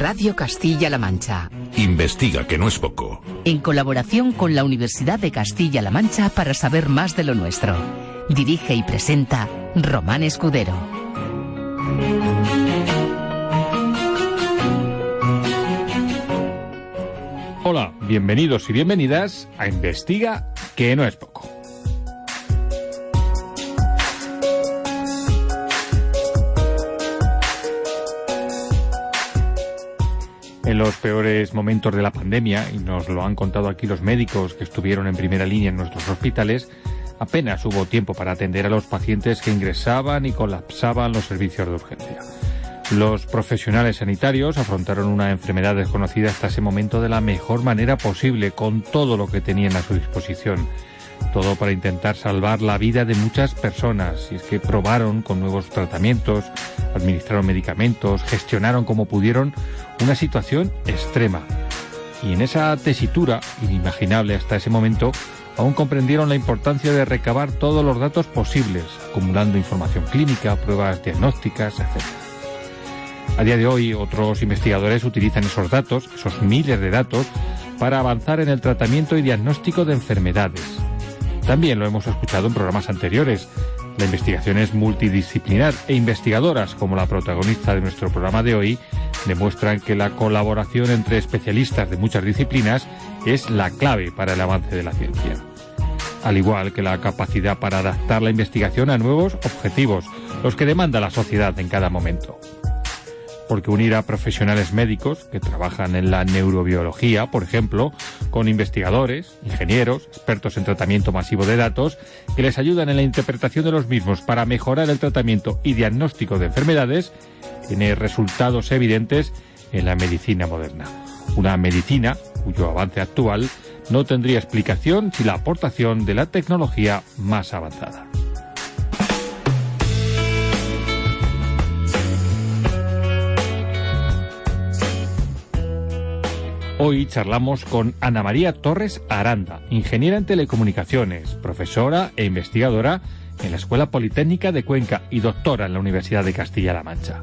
Radio Castilla-La Mancha. Investiga, que no es poco. En colaboración con la Universidad de Castilla-La Mancha para saber más de lo nuestro. Dirige y presenta Román Escudero. Hola, bienvenidos y bienvenidas a Investiga, que no es poco. En los peores momentos de la pandemia, y nos lo han contado aquí los médicos que estuvieron en primera línea en nuestros hospitales, Apenas hubo tiempo para atender a los pacientes que ingresaban y colapsaban los servicios de urgencia. Los profesionales sanitarios afrontaron una enfermedad desconocida hasta ese momento de la mejor manera posible, con todo lo que tenían a su disposición. Todo para intentar salvar la vida de muchas personas. Y es que probaron con nuevos tratamientos, administraron medicamentos, gestionaron como pudieron una situación extrema. Y en esa tesitura, inimaginable hasta ese momento, aún comprendieron la importancia de recabar todos los datos posibles, acumulando información clínica, pruebas diagnósticas, etc. A día de hoy, otros investigadores utilizan esos datos, esos miles de datos, para avanzar en el tratamiento y diagnóstico de enfermedades. También lo hemos escuchado en programas anteriores. La investigación es multidisciplinar e investigadoras, como la protagonista de nuestro programa de hoy, demuestran que la colaboración entre especialistas de muchas disciplinas es la clave para el avance de la ciencia. Al igual que la capacidad para adaptar la investigación a nuevos objetivos, los que demanda la sociedad en cada momento porque unir a profesionales médicos que trabajan en la neurobiología, por ejemplo, con investigadores, ingenieros, expertos en tratamiento masivo de datos, que les ayudan en la interpretación de los mismos para mejorar el tratamiento y diagnóstico de enfermedades, tiene resultados evidentes en la medicina moderna. Una medicina cuyo avance actual no tendría explicación sin la aportación de la tecnología más avanzada. Hoy charlamos con Ana María Torres Aranda, ingeniera en telecomunicaciones, profesora e investigadora en la Escuela Politécnica de Cuenca y doctora en la Universidad de Castilla-La Mancha.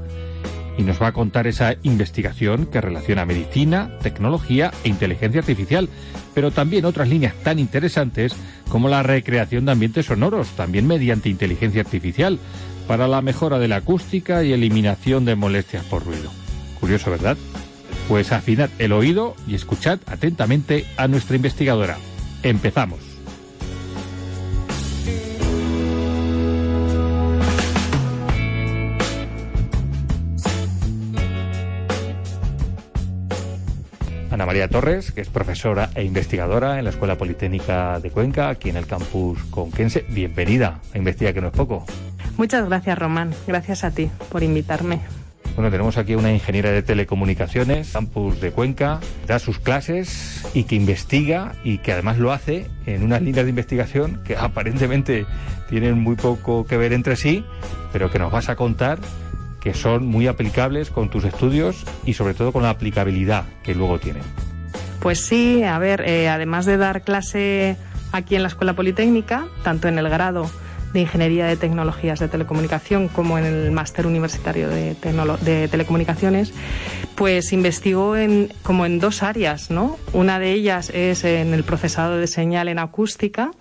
Y nos va a contar esa investigación que relaciona medicina, tecnología e inteligencia artificial, pero también otras líneas tan interesantes como la recreación de ambientes sonoros, también mediante inteligencia artificial, para la mejora de la acústica y eliminación de molestias por ruido. Curioso, ¿verdad? Pues afinad el oído y escuchad atentamente a nuestra investigadora. Empezamos. Ana María Torres, que es profesora e investigadora en la Escuela Politécnica de Cuenca, aquí en el campus conquense. Bienvenida a Investiga que no es poco. Muchas gracias, Román. Gracias a ti por invitarme. Bueno, tenemos aquí una ingeniera de telecomunicaciones, campus de Cuenca, da sus clases y que investiga y que además lo hace en unas líneas de investigación que aparentemente tienen muy poco que ver entre sí, pero que nos vas a contar que son muy aplicables con tus estudios y sobre todo con la aplicabilidad que luego tienen. Pues sí, a ver, eh, además de dar clase aquí en la Escuela Politécnica, tanto en el grado de Ingeniería de Tecnologías de Telecomunicación como en el Máster Universitario de, de, Telecomunicaciones, pues investigó en, como en dos áreas, ¿no? Una de ellas es en el procesado de señal en acústica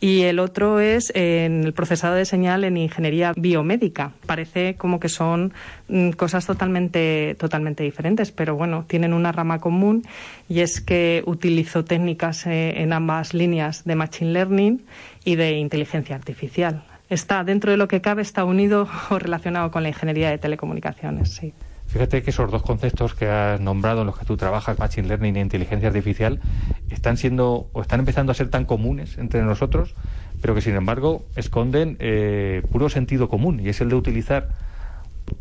y el otro es en el procesado de señal en ingeniería biomédica. Parece como que son mm, cosas totalmente, totalmente diferentes, pero bueno, tienen una rama común y es que utilizó técnicas eh, en ambas líneas de Machine Learning y de inteligencia artificial. Está dentro de lo que cabe, está unido o relacionado con la ingeniería de telecomunicaciones, sí. Fíjate que esos dos conceptos que has nombrado en los que tú trabajas, Machine Learning e inteligencia artificial, están siendo o están empezando a ser tan comunes entre nosotros, pero que sin embargo esconden eh, puro sentido común y es el de utilizar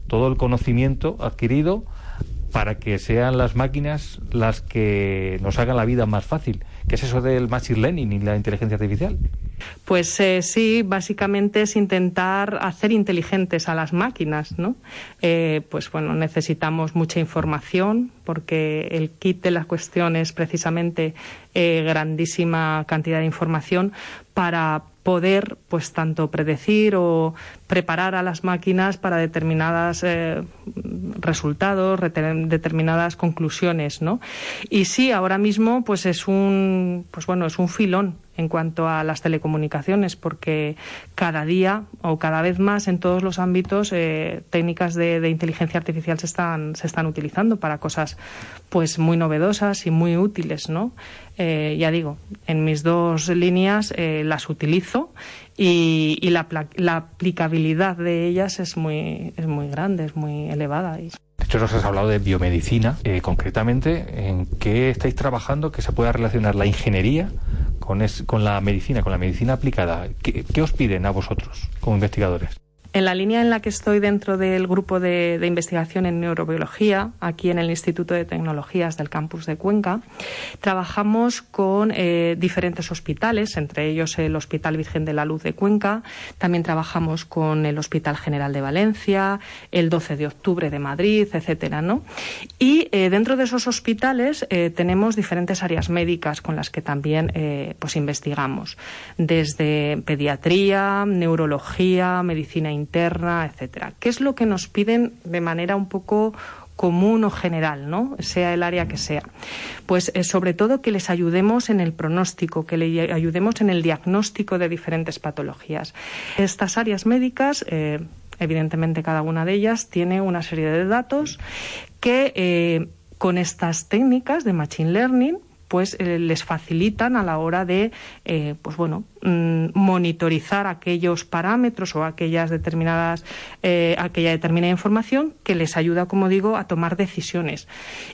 todo el conocimiento adquirido para que sean las máquinas las que nos hagan la vida más fácil. ¿Qué es eso del Machine Learning y la inteligencia artificial? Pues eh, sí, básicamente es intentar hacer inteligentes a las máquinas, ¿no? Eh, pues bueno, necesitamos mucha información porque el kit de la cuestión es precisamente eh, grandísima cantidad de información para poder pues tanto predecir o preparar a las máquinas para determinados eh, resultados, determinadas conclusiones, ¿no? Y sí, ahora mismo pues es un pues bueno, es un filón en cuanto a las telecomunicaciones, porque cada día o cada vez más en todos los ámbitos eh, técnicas de, inteligencia artificial se están, se están utilizando para cosas pues muy novedosas y muy útiles, ¿no? Eh, ya digo, en mis dos líneas las utilizo y, la, aplicabilidad de ellas es muy, es muy grande, es muy elevada. De hecho, nos has hablado de biomedicina. concretamente, ¿en qué estáis trabajando que se pueda relacionar la ingeniería con, es, con la medicina, con la medicina aplicada. ¿Qué, ¿Qué os piden a vosotros como investigadores? En la línea en la que estoy dentro del grupo de, investigación en neurobiología, aquí en el Instituto de Tecnologías del campus de Cuenca, trabajamos con eh, diferentes hospitales, entre ellos el Hospital Virgen de la Luz de Cuenca, también trabajamos con el Hospital General de Valencia, el 12 de octubre de Madrid, etcétera, ¿no? Y eh, dentro de esos hospitales eh, tenemos diferentes áreas médicas con las que también pues investigamos, desde pediatría, neurología, medicina interna, etcétera. ¿Qué es lo que nos piden de manera un poco común o general, ¿no? Sea el área que sea. Pues eh, sobre todo que les ayudemos en el pronóstico, que le ayudemos en el diagnóstico de diferentes patologías. Estas áreas médicas, eh, evidentemente cada una de ellas tiene una serie de datos que eh, con estas técnicas de Machine Learning pues eh, les facilitan a la hora de eh, pues bueno mm, monitorizar aquellos parámetros o aquellas determinadas eh, aquella determinada información que les ayuda como digo a tomar decisiones.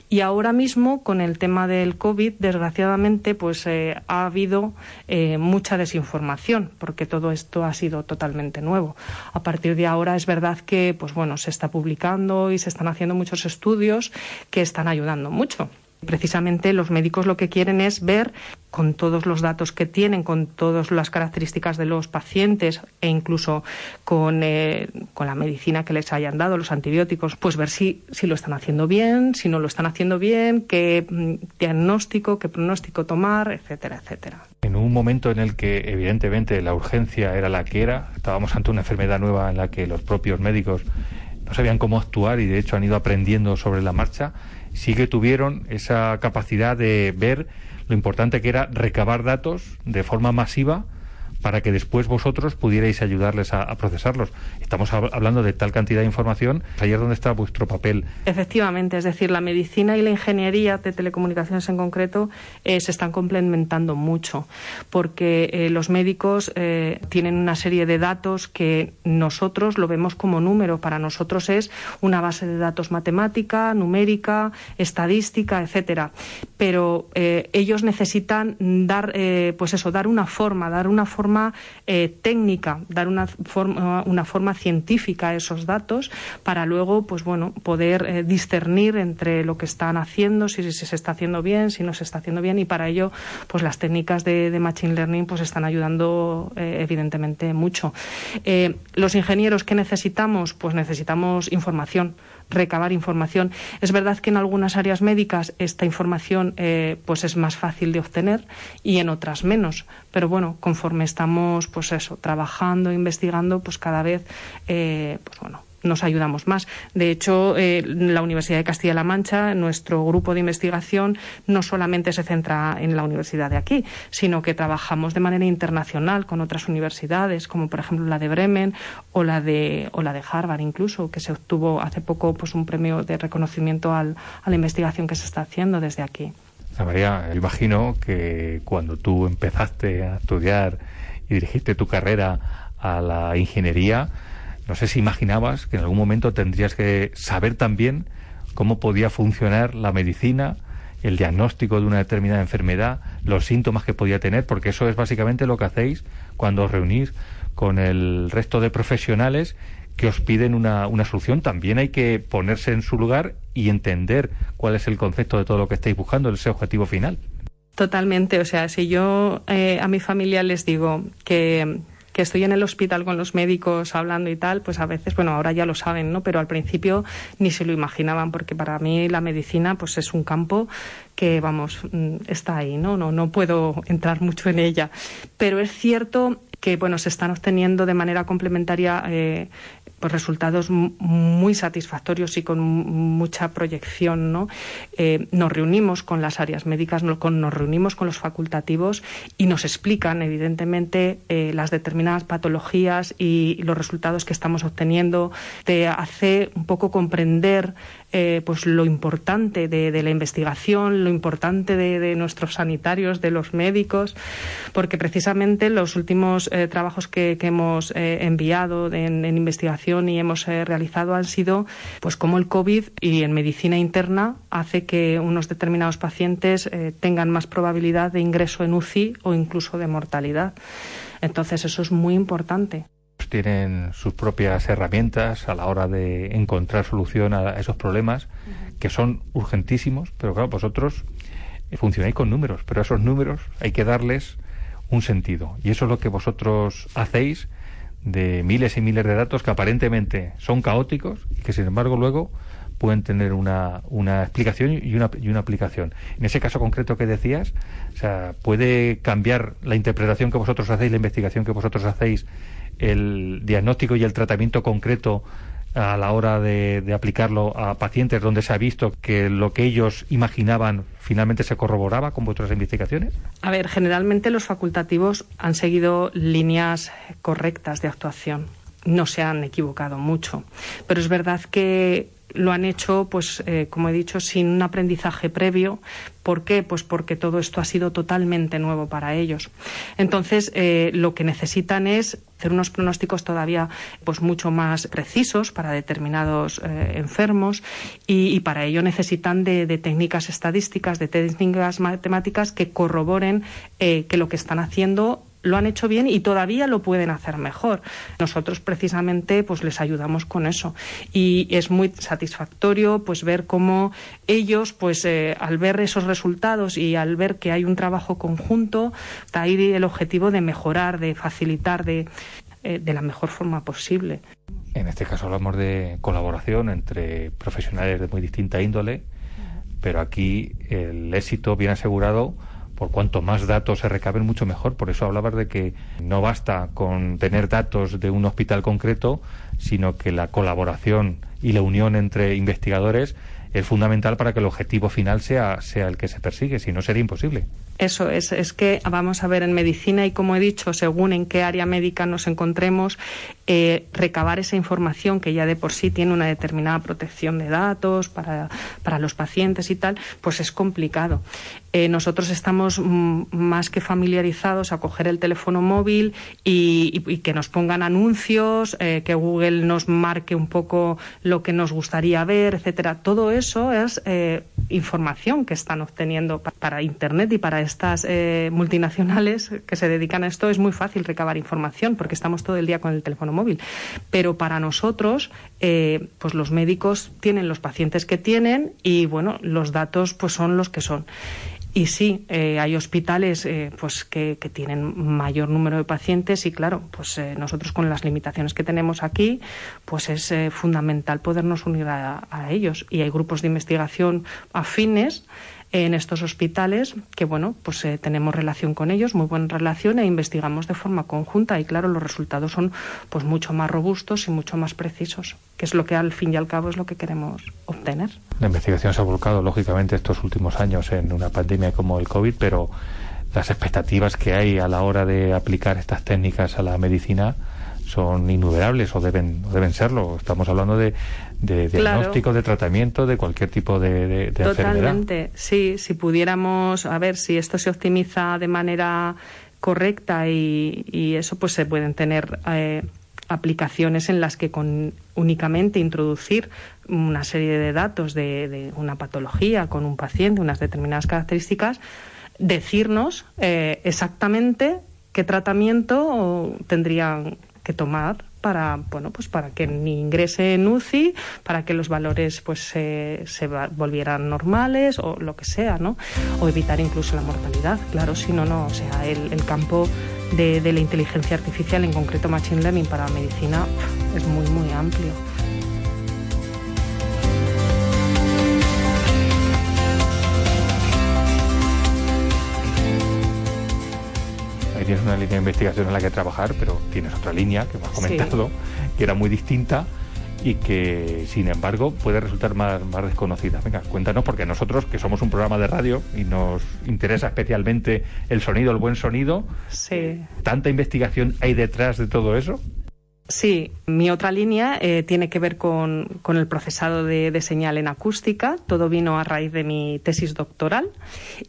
Y ahora mismo con el tema del covid desgraciadamente pues ha habido mucha desinformación porque todo esto ha sido totalmente nuevo. A partir de ahora es verdad que pues bueno se está publicando y se están haciendo muchos estudios que están ayudando mucho Precisamente los médicos lo que quieren es ver con todos los datos que tienen, con todas las características de los pacientes e incluso con, eh, con, la medicina que les hayan dado, los antibióticos, pues ver si, si lo están haciendo bien, si no lo están haciendo bien, qué mm, diagnóstico, qué pronóstico tomar, etcétera, etcétera. En un momento en el que evidentemente la urgencia era la que era, estábamos ante una enfermedad nueva en la que los propios médicos no sabían cómo actuar y de hecho han ido aprendiendo sobre la marcha, sí que tuvieron esa capacidad de ver lo importante que era recabar datos de forma masiva para que después vosotros pudierais ayudarles a, procesarlos. Estamos hablando de tal cantidad de información. Ayer, ¿dónde está vuestro papel? Efectivamente, es decir, la medicina y la ingeniería de telecomunicaciones en concreto eh, se están complementando mucho, porque eh, los médicos eh, tienen una serie de datos que nosotros lo vemos como número. Para nosotros es una base de datos matemática, numérica, estadística, etcétera. Pero ellos necesitan dar, pues eso, dar una forma, dar una forma eh, técnica, dar una forma, una forma científica a esos datos para luego, pues bueno, poder eh, discernir entre lo que están haciendo, si, se está haciendo bien, si no se está haciendo bien y para ello, pues las técnicas de, machine learning pues están ayudando eh, evidentemente mucho. los ingenieros que necesitamos, pues necesitamos información recabar información. Es verdad que en algunas áreas médicas esta información eh, pues es más fácil de obtener y en otras menos. Pero bueno, conforme estamos pues eso, trabajando, investigando, pues cada vez eh, pues bueno, nos ayudamos más. De hecho, eh, la Universidad de Castilla-La Mancha, nuestro grupo de investigación, no solamente se centra en la universidad de aquí, sino que trabajamos de manera internacional con otras universidades, como por ejemplo la de Bremen o la de, Harvard incluso, que se obtuvo hace poco pues, un premio de reconocimiento a la investigación que se está haciendo desde aquí. María, imagino que cuando tú empezaste a estudiar y dirigiste tu carrera a la ingeniería, no sé si imaginabas que en algún momento tendrías que saber también cómo podía funcionar la medicina, el diagnóstico de una determinada enfermedad, los síntomas que podía tener, porque eso es básicamente lo que hacéis cuando os reunís con el resto de profesionales que os piden una, una solución. También hay que ponerse en su lugar y entender cuál es el concepto de todo lo que estáis buscando, ese objetivo final. Totalmente. O sea, si yo eh, a mi familia les digo que que estoy en el hospital con los médicos hablando y tal, pues a veces, bueno, ahora ya lo saben, ¿no? Pero al principio ni se lo imaginaban, porque para mí la medicina, pues es un campo que, vamos, mm, está ahí, ¿no? No, no puedo entrar mucho en ella. Pero es cierto que bueno se están obteniendo de manera complementaria eh, pues resultados muy satisfactorios y con mucha proyección. ¿no? Eh, nos reunimos con las áreas médicas, nos reunimos con los facultativos y nos explican, evidentemente, eh, las determinadas patologías y los resultados que estamos obteniendo. Te hace un poco comprender pues lo importante de, la investigación, lo importante de, nuestros sanitarios, de los médicos, porque precisamente los últimos eh, trabajos que, hemos eh, enviado en, investigación y hemos realizado han sido pues cómo el COVID y en medicina interna hace que unos determinados pacientes tengan más probabilidad de ingreso en UCI o incluso de mortalidad. Entonces eso es muy importante. Tienen sus propias herramientas a la hora de encontrar solución a esos problemas que son urgentísimos, pero claro, vosotros funcionáis con números, pero a esos números hay que darles un sentido. Y eso es lo que vosotros hacéis de miles y miles de datos que aparentemente son caóticos y que sin embargo luego pueden tener una, una explicación y una, y una aplicación. En ese caso concreto que decías, o sea, puede cambiar la interpretación que vosotros hacéis, la investigación que vosotros hacéis el diagnóstico y el tratamiento concreto a la hora de, aplicarlo a pacientes donde se ha visto que lo que ellos imaginaban finalmente se corroboraba con vuestras investigaciones? A ver, generalmente los facultativos han seguido líneas correctas de actuación. No se han equivocado mucho. Pero es verdad que lo han hecho, pues, eh, como he dicho, sin un aprendizaje previo. ¿Por qué? Pues porque todo esto ha sido totalmente nuevo para ellos. Entonces, eh, lo que necesitan es hacer unos pronósticos todavía pues mucho más precisos para determinados eh, enfermos y, para ello necesitan de, técnicas estadísticas, de técnicas matemáticas que corroboren que lo que están haciendo lo han hecho bien y todavía lo pueden hacer mejor. Nosotros precisamente pues les ayudamos con eso y es muy satisfactorio pues ver cómo ellos pues eh, al ver esos resultados y al ver que hay un trabajo conjunto, está ahí el objetivo de mejorar, de facilitar de, eh, de la mejor forma posible. En este caso hablamos de colaboración entre profesionales de muy distinta índole, pero aquí el éxito bien asegurado por cuanto más datos se recaben, mucho mejor. Por eso hablabas de que no basta con tener datos de un hospital concreto, sino que la colaboración y la unión entre investigadores es fundamental para que el objetivo final sea, sea el que se persigue, si no sería imposible. Eso es, es que vamos a ver en medicina y como he dicho, según en qué área médica nos encontremos, eh, recabar esa información que ya de por sí tiene una determinada protección de datos para, para los pacientes y tal, pues es complicado. Eh, nosotros estamos mm, más que familiarizados a coger el teléfono móvil y, que nos pongan anuncios, eh, que Google nos marque un poco lo que nos gustaría ver, etcétera. Todo eso es información que están obteniendo para Internet y para estas eh, multinacionales que se dedican a esto es muy fácil recabar información porque estamos todo el día con el teléfono móvil. Pero para nosotros, eh, pues los médicos tienen los pacientes que tienen y bueno, los datos pues son los que son. Y sí, eh, hay hospitales pues que, tienen mayor número de pacientes y claro, pues nosotros con las limitaciones que tenemos aquí, pues es fundamental podernos unir a, a, ellos. Y hay grupos de investigación afines en estos hospitales que bueno pues eh, tenemos relación con ellos muy buena relación e investigamos de forma conjunta y claro los resultados son pues mucho más robustos y mucho más precisos que es lo que al fin y al cabo es lo que queremos obtener la investigación se ha volcado lógicamente estos últimos años en una pandemia como el covid pero las expectativas que hay a la hora de aplicar estas técnicas a la medicina son innumerables o deben, deben serlo. Estamos hablando de, de diagnóstico, de tratamiento, de cualquier tipo de, de, Totalmente, sí. Si pudiéramos, a ver, si esto se optimiza de manera correcta y, y eso, pues se pueden tener eh, aplicaciones en las que con únicamente introducir una serie de datos de, de, una patología con un paciente, unas determinadas características, decirnos eh, exactamente qué tratamiento tendrían que tomar para bueno pues para que ni ingrese en UCI para que los valores pues se, se volvieran normales o lo que sea no o evitar incluso la mortalidad. Claro si no no o sea el, el campo de, de la inteligencia artificial en concreto machine learning para medicina es muy muy amplio tienes una línea de investigación en la que trabajar, pero tienes otra línea que me has comentado, que era muy distinta y que, sin embargo, puede resultar más, más desconocida. Venga, cuéntanos, porque nosotros, que somos un programa de radio y nos interesa especialmente el sonido, el buen sonido, sí. ¿tanta investigación hay detrás de todo eso? Sí, mi otra línea eh, tiene que ver con, con el procesado de, de, señal en acústica. Todo vino a raíz de mi tesis doctoral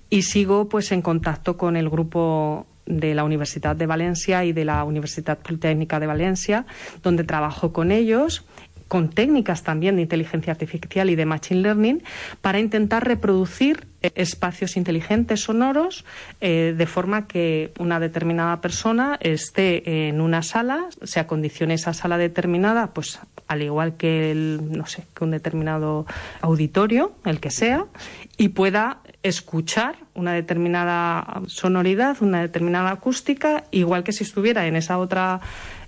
y sigo pues en contacto con el grupo de la Universidad de Valencia y de la Universidad Politécnica de Valencia, donde trabajo con ellos con técnicas también de inteligencia artificial y de machine learning para intentar reproducir eh, espacios inteligentes sonoros eh, de forma que una determinada persona esté en una sala, se acondicione esa sala determinada, pues al igual que el, no sé, que un determinado auditorio, el que sea, y pueda escuchar una determinada sonoridad, una determinada acústica, igual que si estuviera en esa otra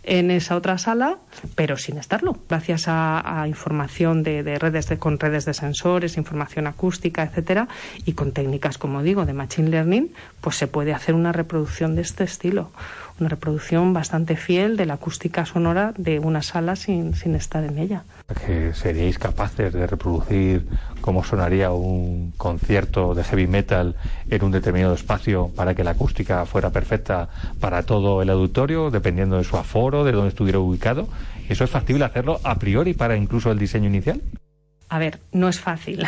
en esa otra sala, pero sin estarlo, gracias a, información de, redes con redes de sensores, información acústica, etcétera, y con técnicas, como digo, de machine learning, pues se puede hacer una reproducción de este estilo una reproducción bastante fiel de la acústica sonora de una sala sin, estar en ella. ¿Que ¿Seríais capaces de reproducir cómo sonaría un concierto de heavy metal en un determinado espacio para que la acústica fuera perfecta para todo el auditorio, dependiendo de su aforo, de dónde estuviera ubicado? ¿Eso es factible hacerlo a priori para incluso el diseño inicial? A ver, no es fácil.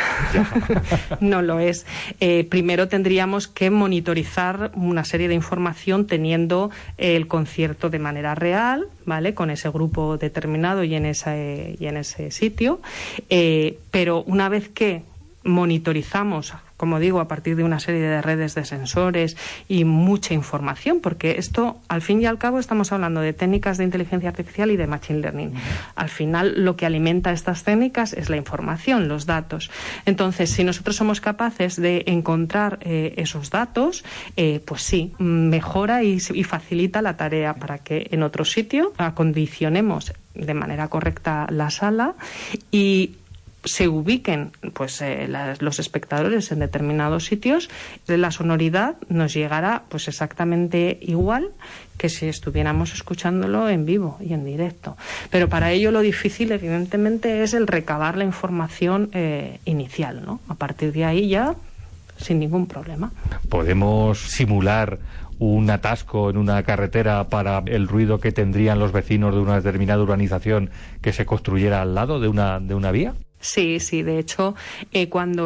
no lo es. Eh, primero tendríamos que monitorizar una serie de información teniendo el concierto de manera real, ¿vale? Con ese grupo determinado y en ese, y en ese sitio. Eh, pero una vez que monitorizamos como digo, a partir de una serie de redes de sensores y mucha información, porque esto, al fin y al cabo, estamos hablando de técnicas de inteligencia artificial y de machine learning. Al final, lo que alimenta estas técnicas es la información, los datos. Entonces, si nosotros somos capaces de encontrar eh, esos datos, eh, pues sí, mejora y, y facilita la tarea para que en otro sitio acondicionemos de manera correcta la sala y se ubiquen pues eh, los espectadores en determinados sitios la sonoridad nos llegará pues exactamente igual que si estuviéramos escuchándolo en vivo y en directo. Pero para ello lo difícil evidentemente es el recabar la información eh, inicial no a partir de ahí ya sin ningún problema. Podemos simular un atasco en una carretera para el ruido que tendrían los vecinos de una determinada urbanización que se construyera al lado de una, de una vía? Sí, sí, de hecho, eh, cuando